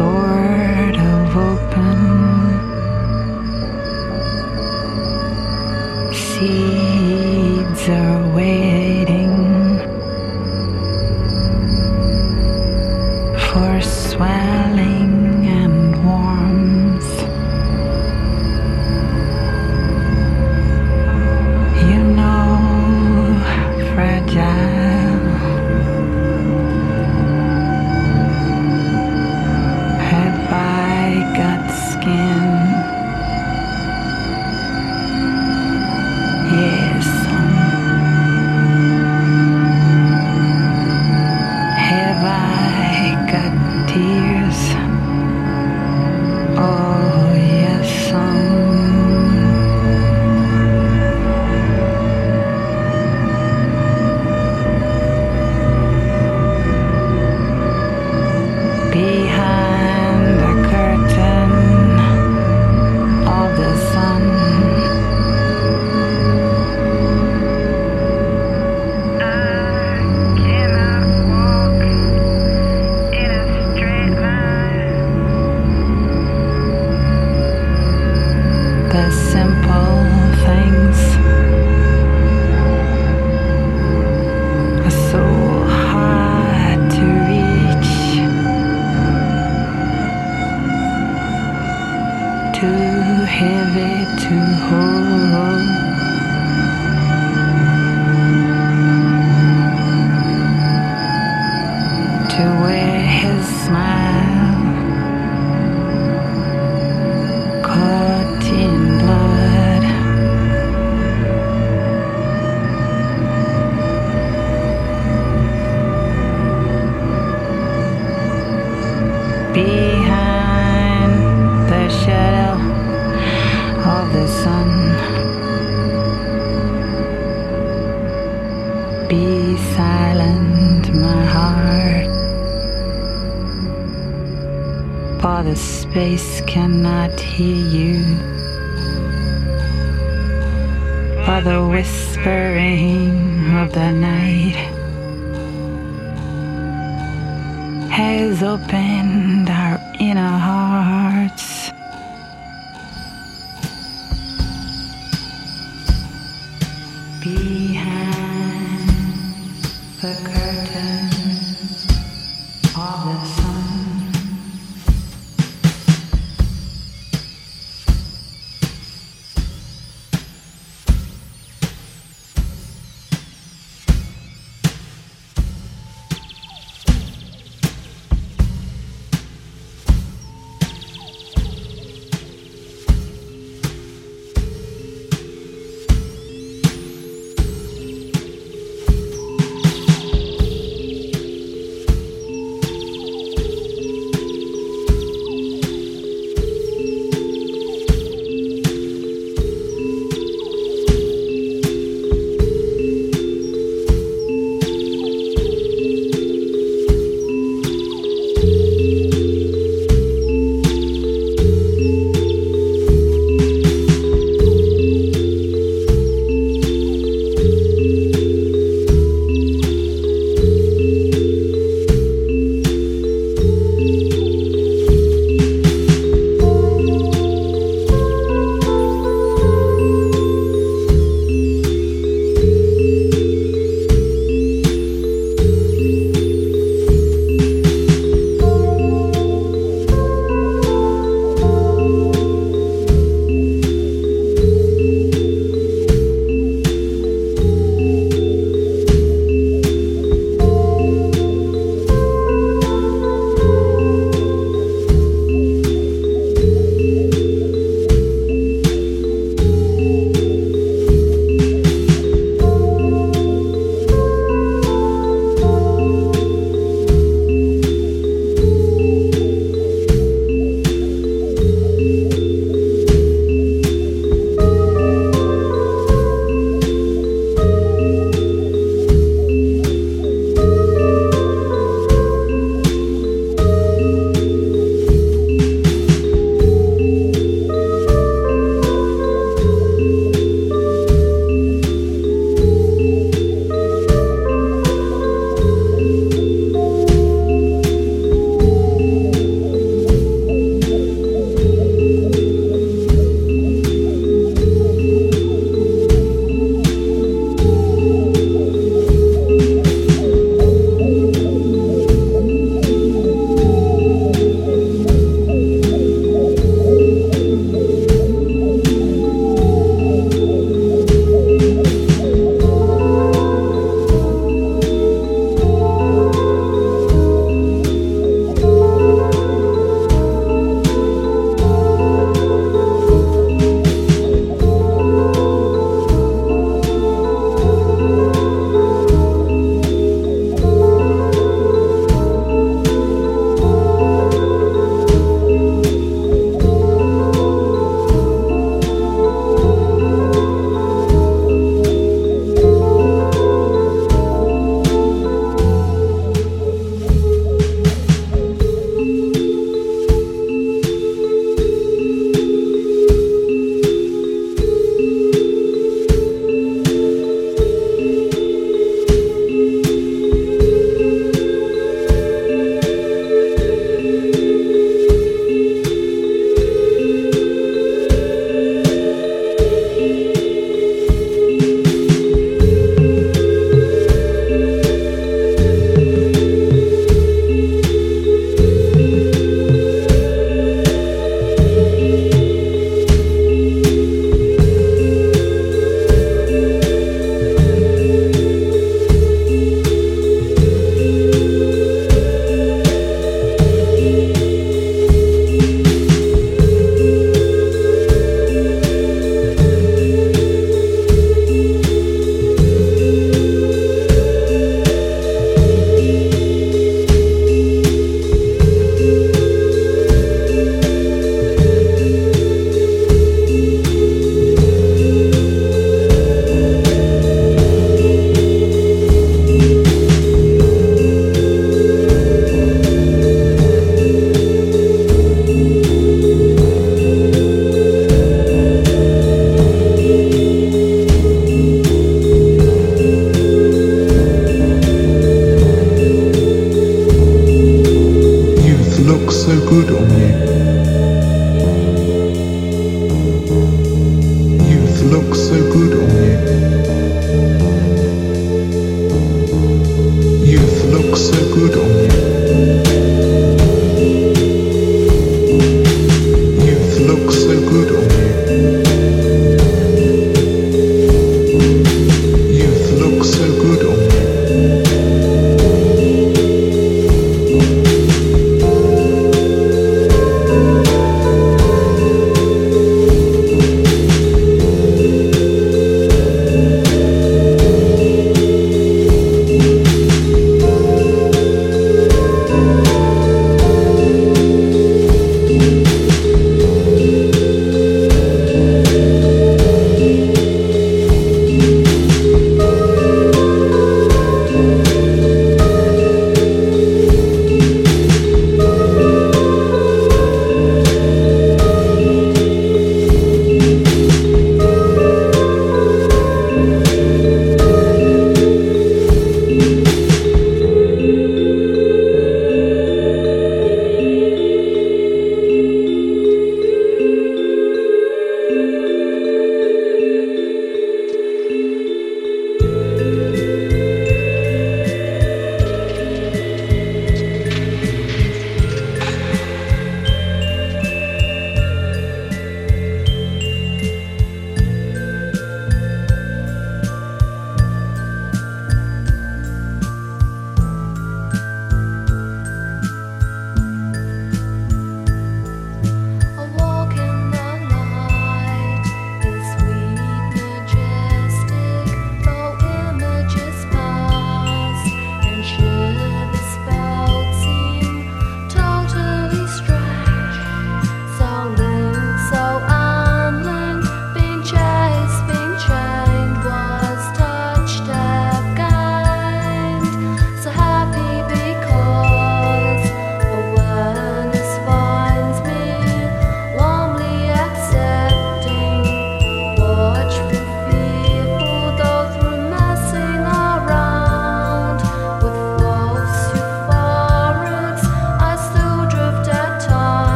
Sort of open. Seeds are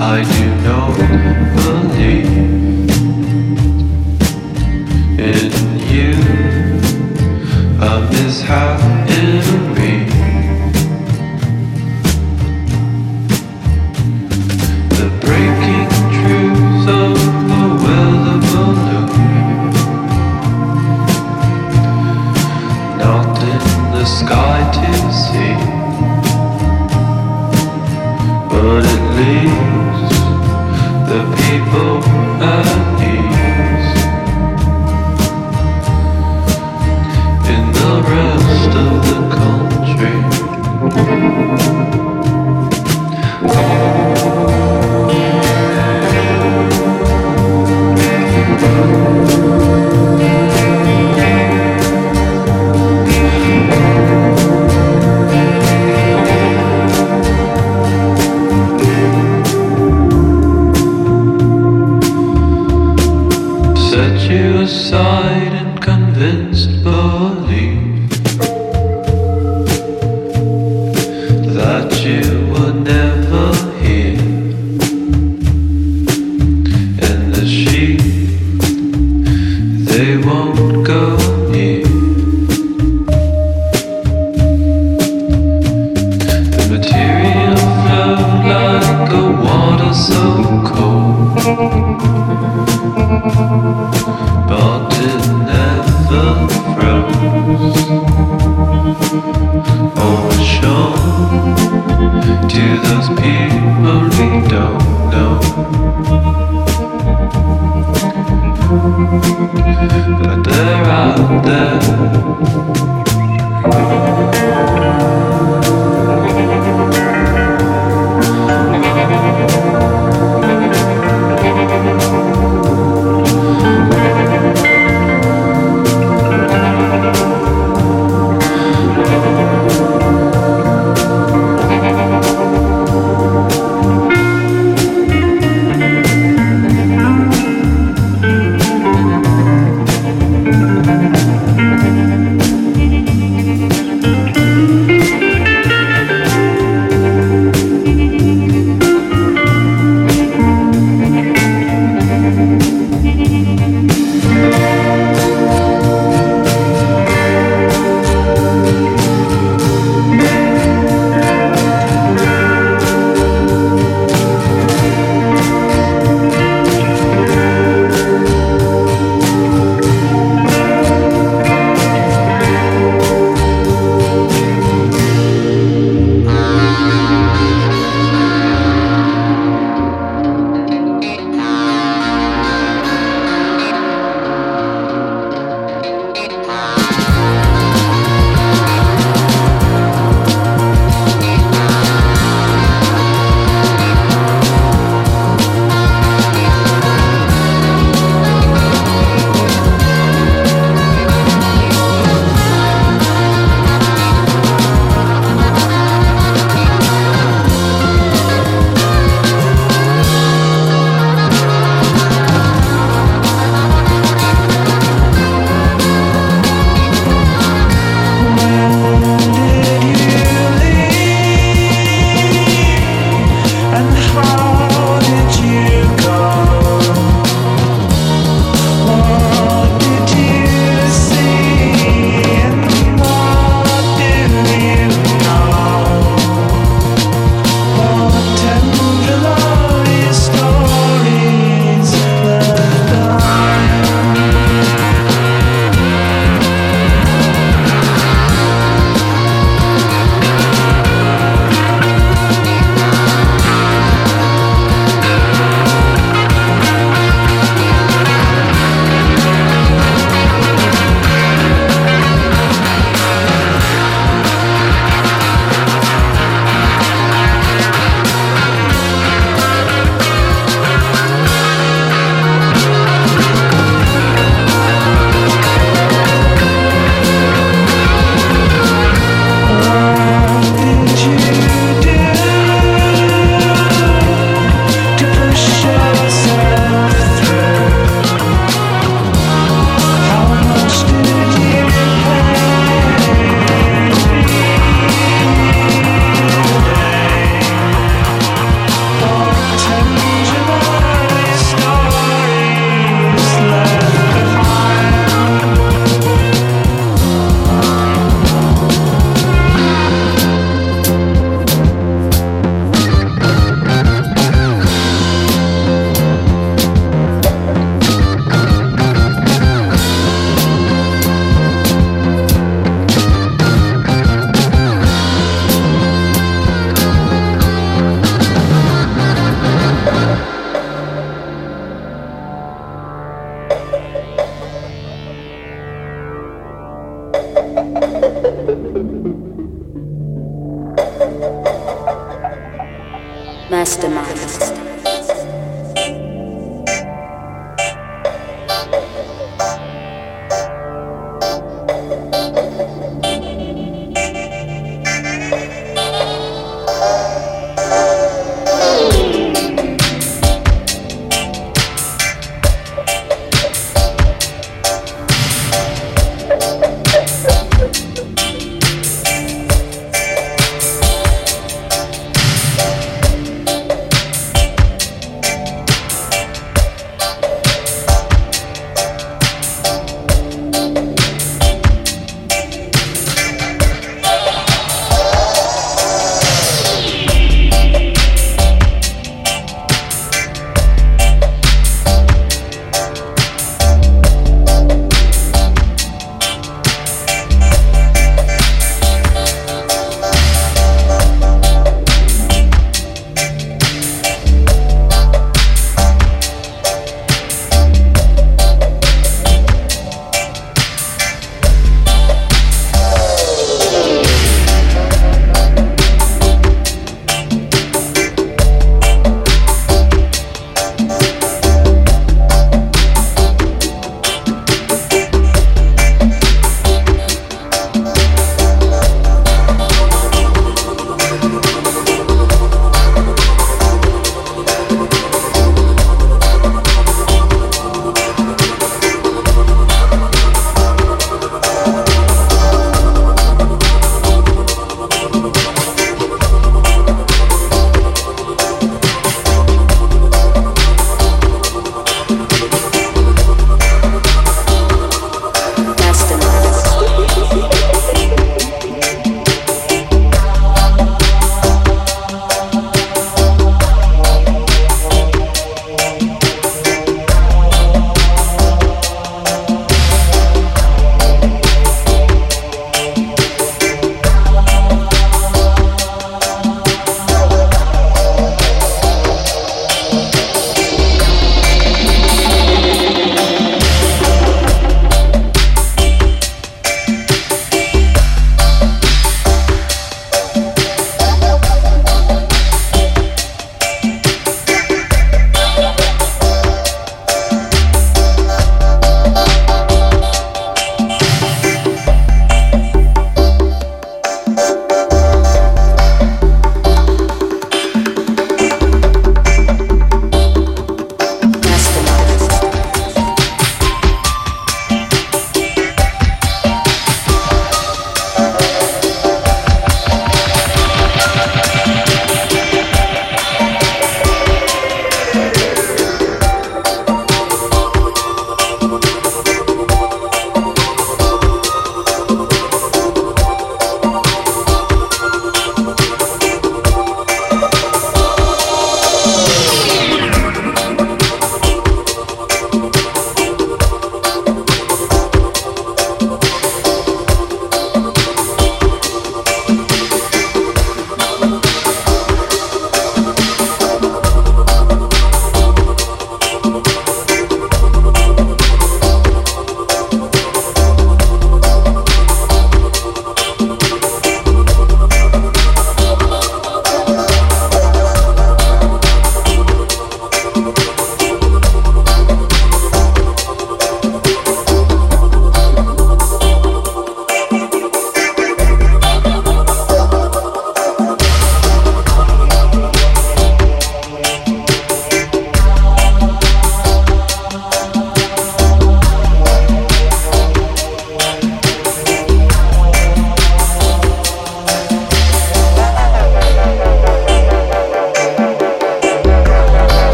I do not believe in you. A mishap in me. The breaking truth of the will of the moon. Not in the sky to see, but at least.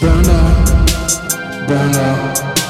Burn up, burn up.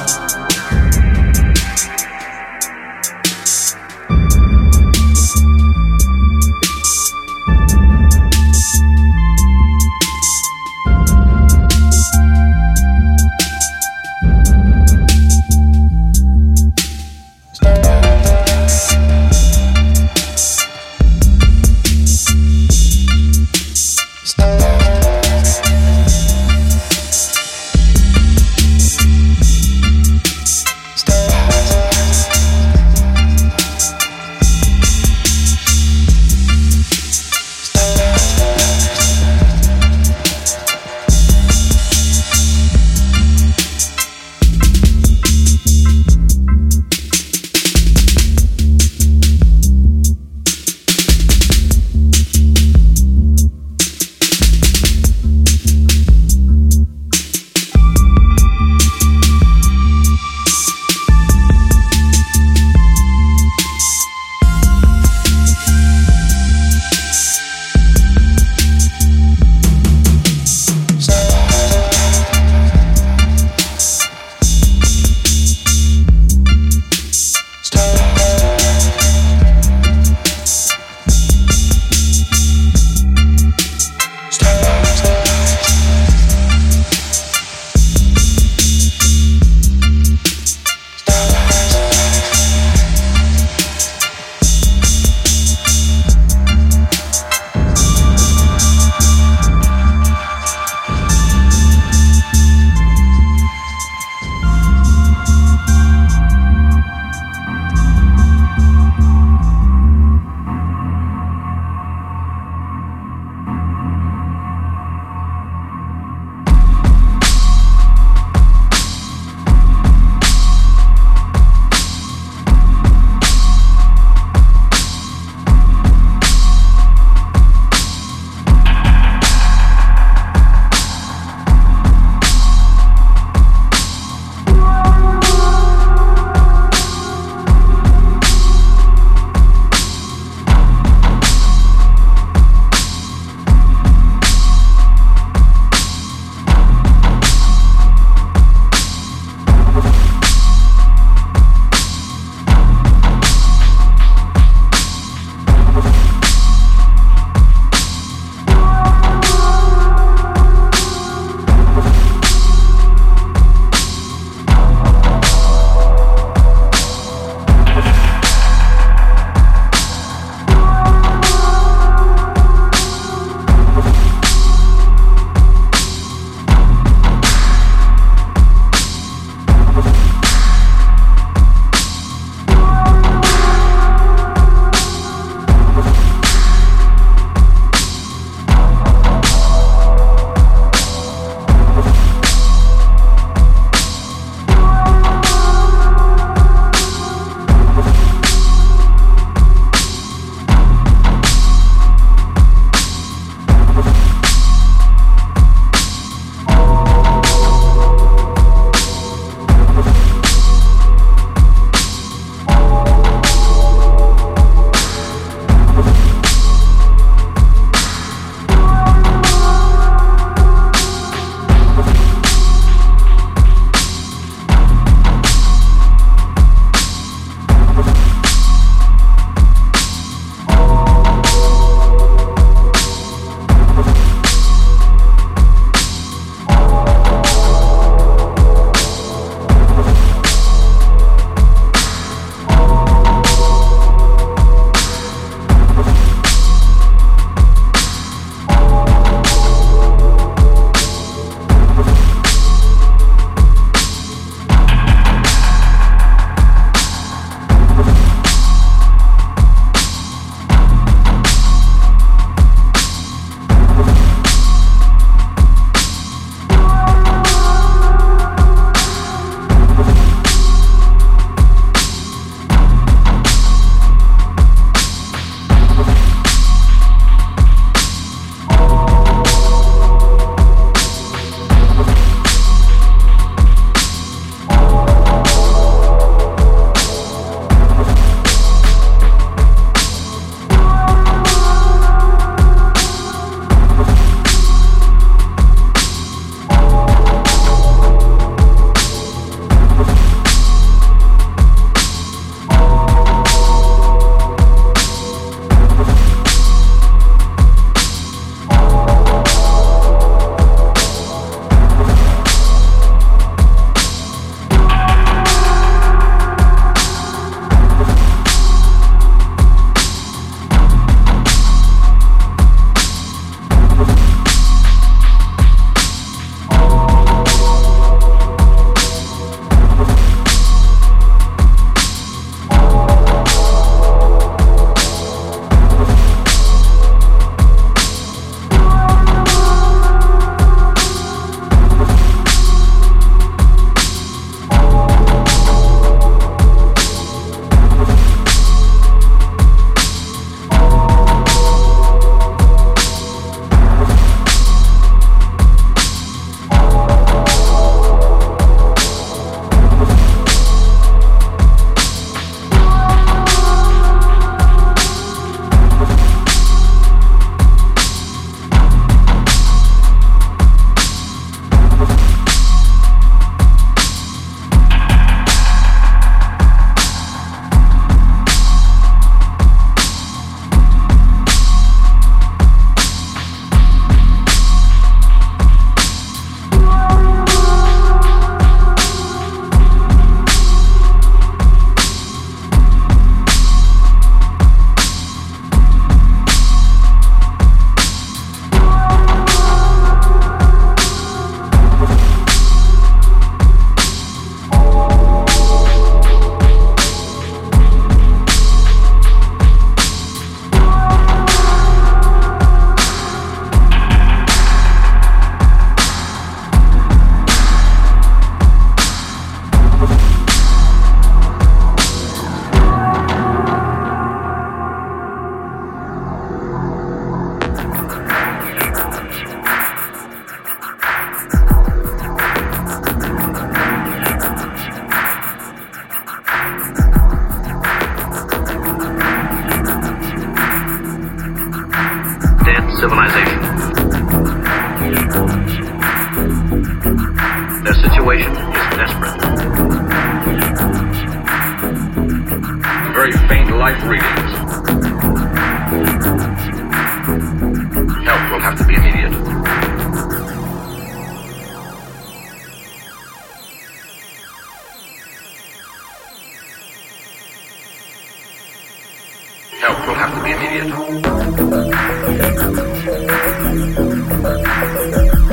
will have to be immediate.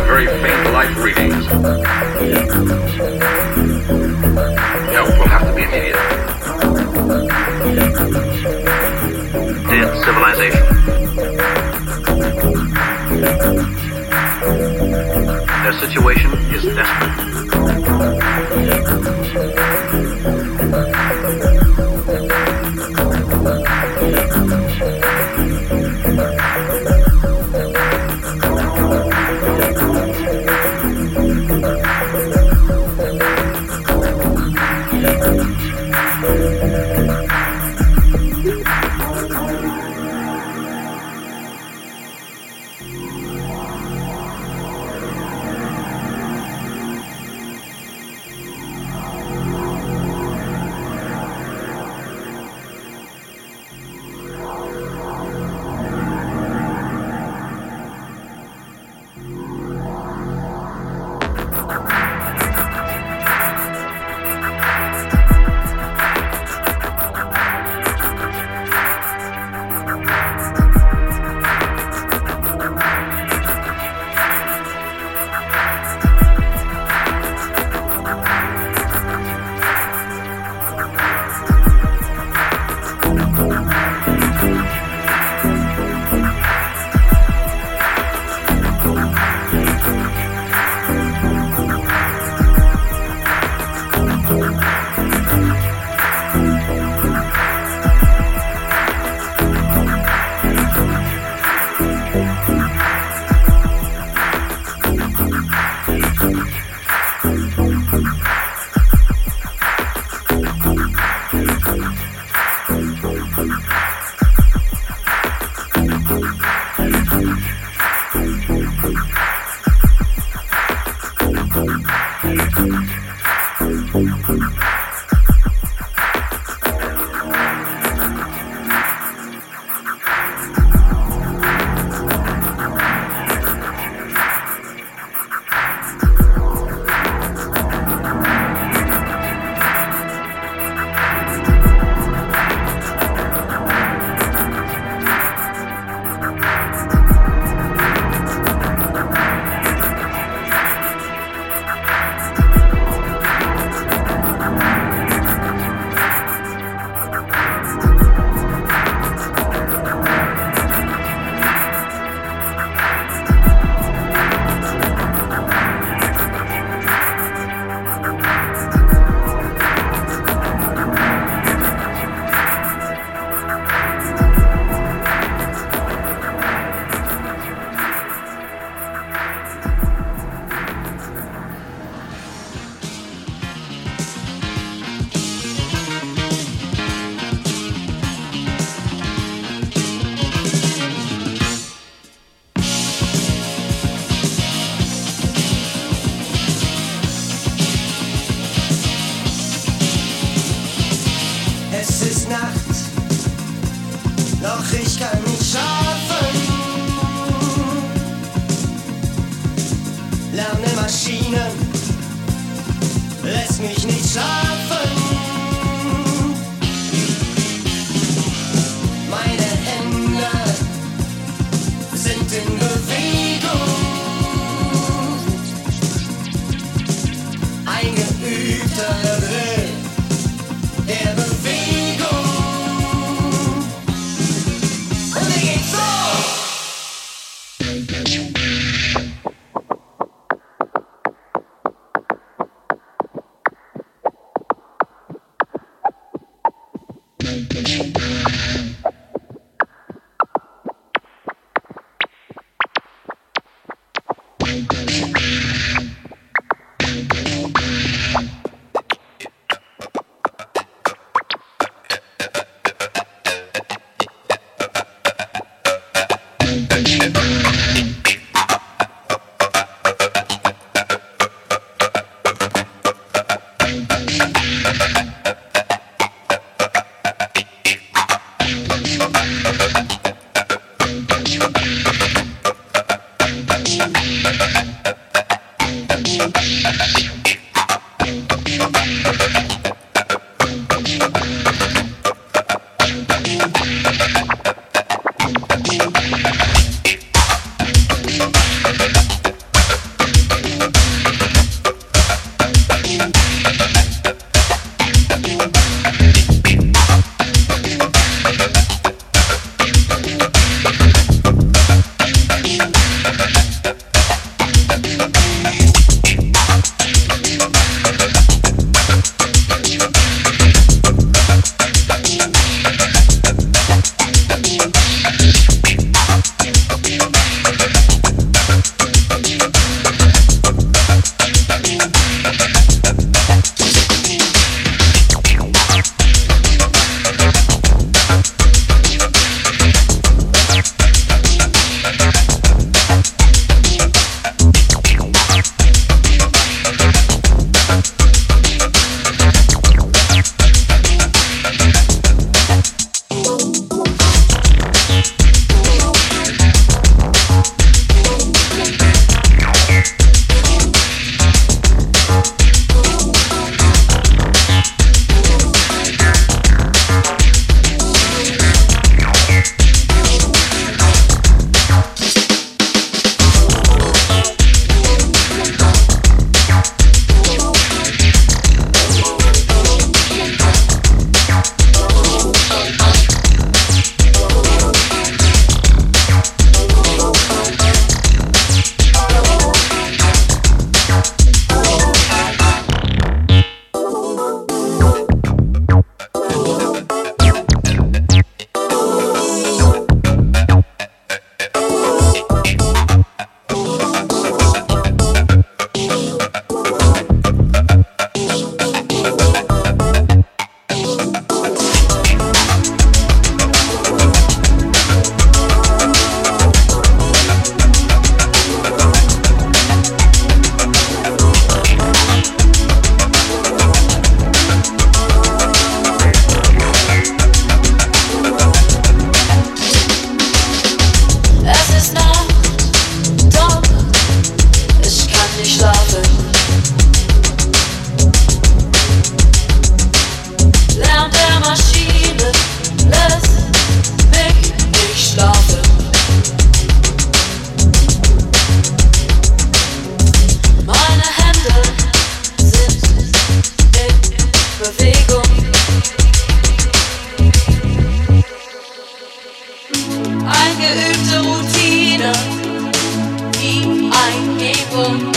Very faint life readings. Help will have to be immediate. Dead civilization. Their situation is desperate. geübte Routine, die Eingebung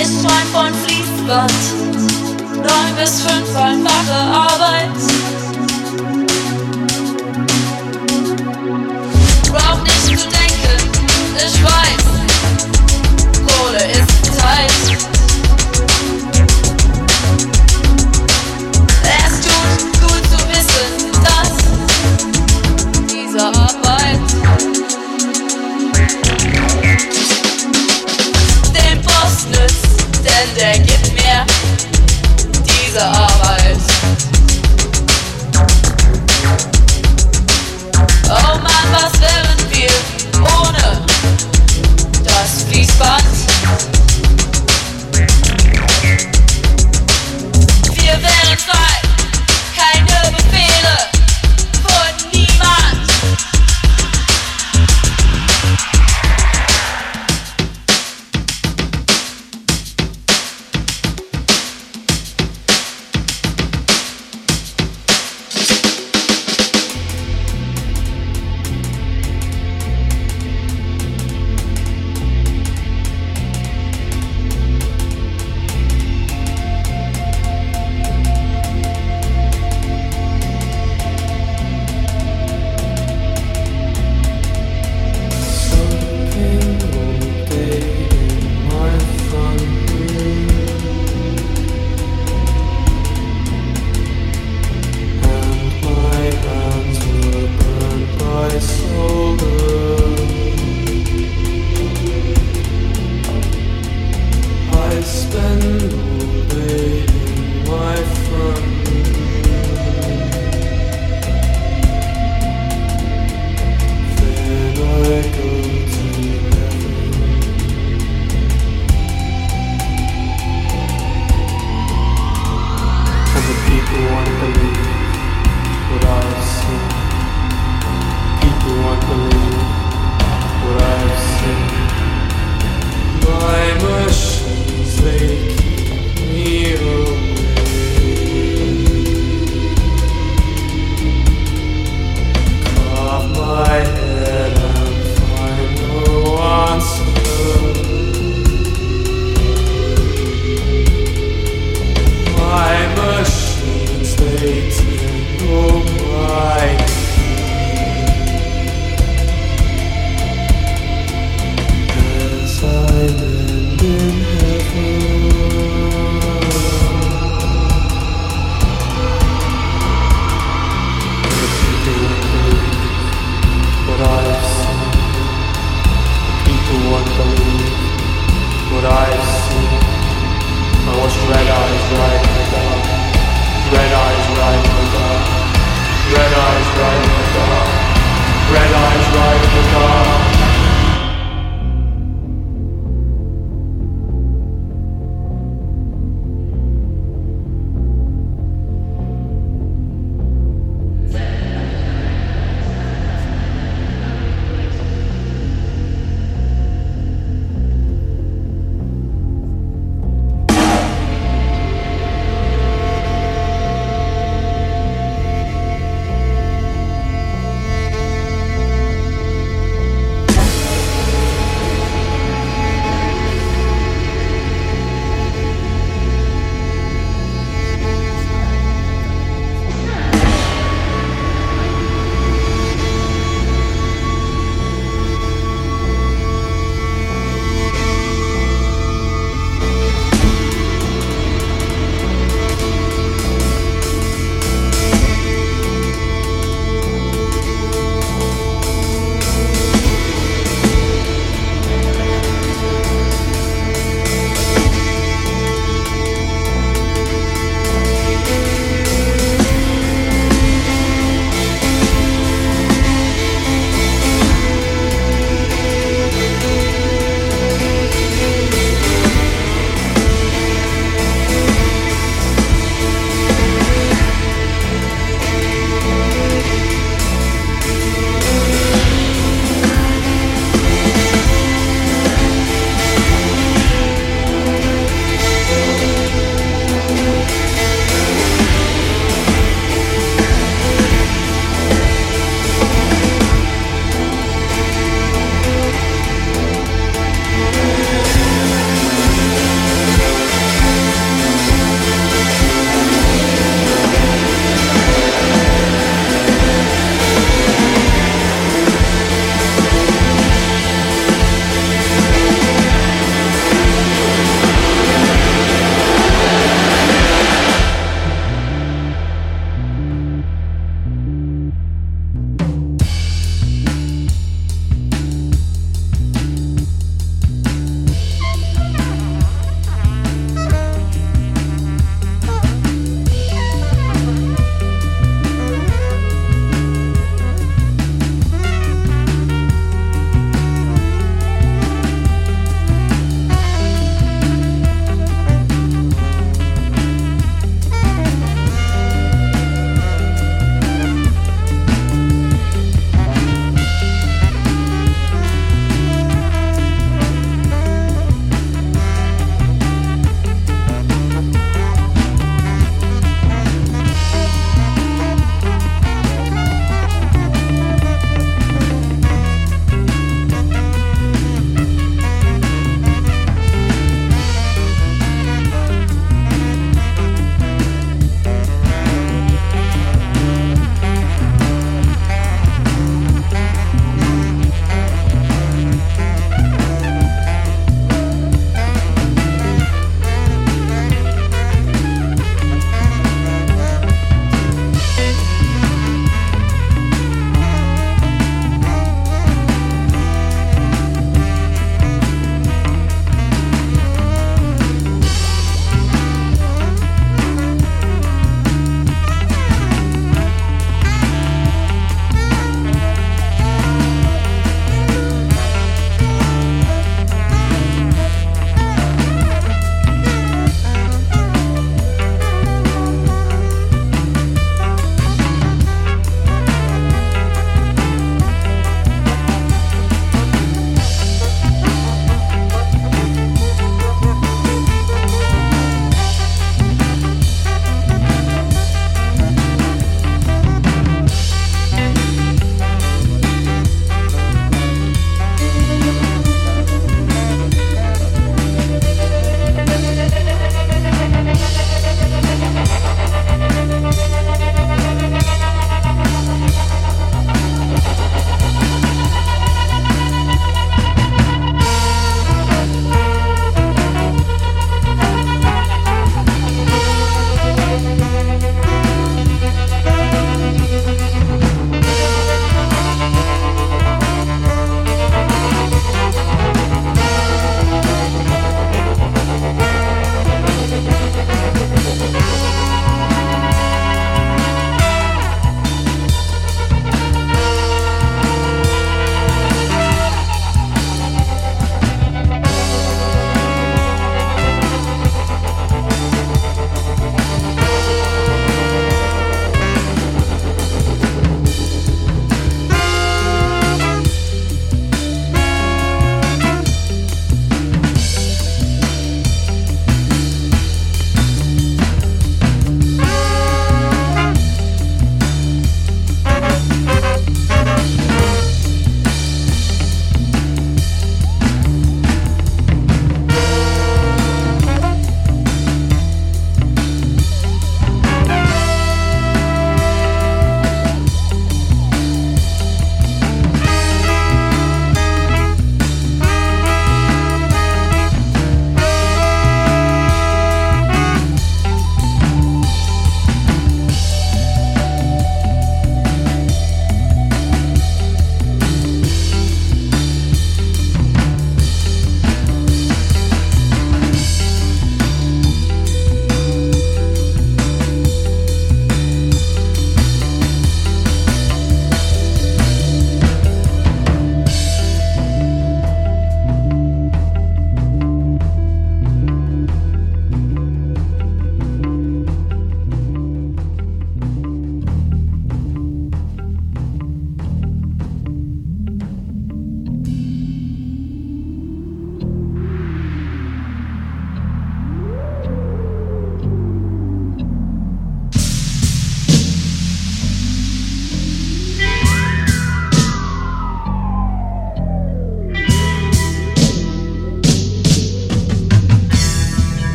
ist frei von Fließband, neun bis fünffache Arbeit. Brauch nicht zu denken, ich weiß, Kohle ist tight. Denn der gibt mir diese Arbeit. Oh Mann, was wären wir ohne das Fließband?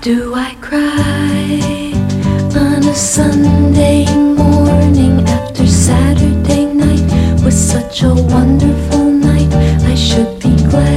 do I cry on a Sunday morning after Saturday night was such a wonderful night? I should be glad.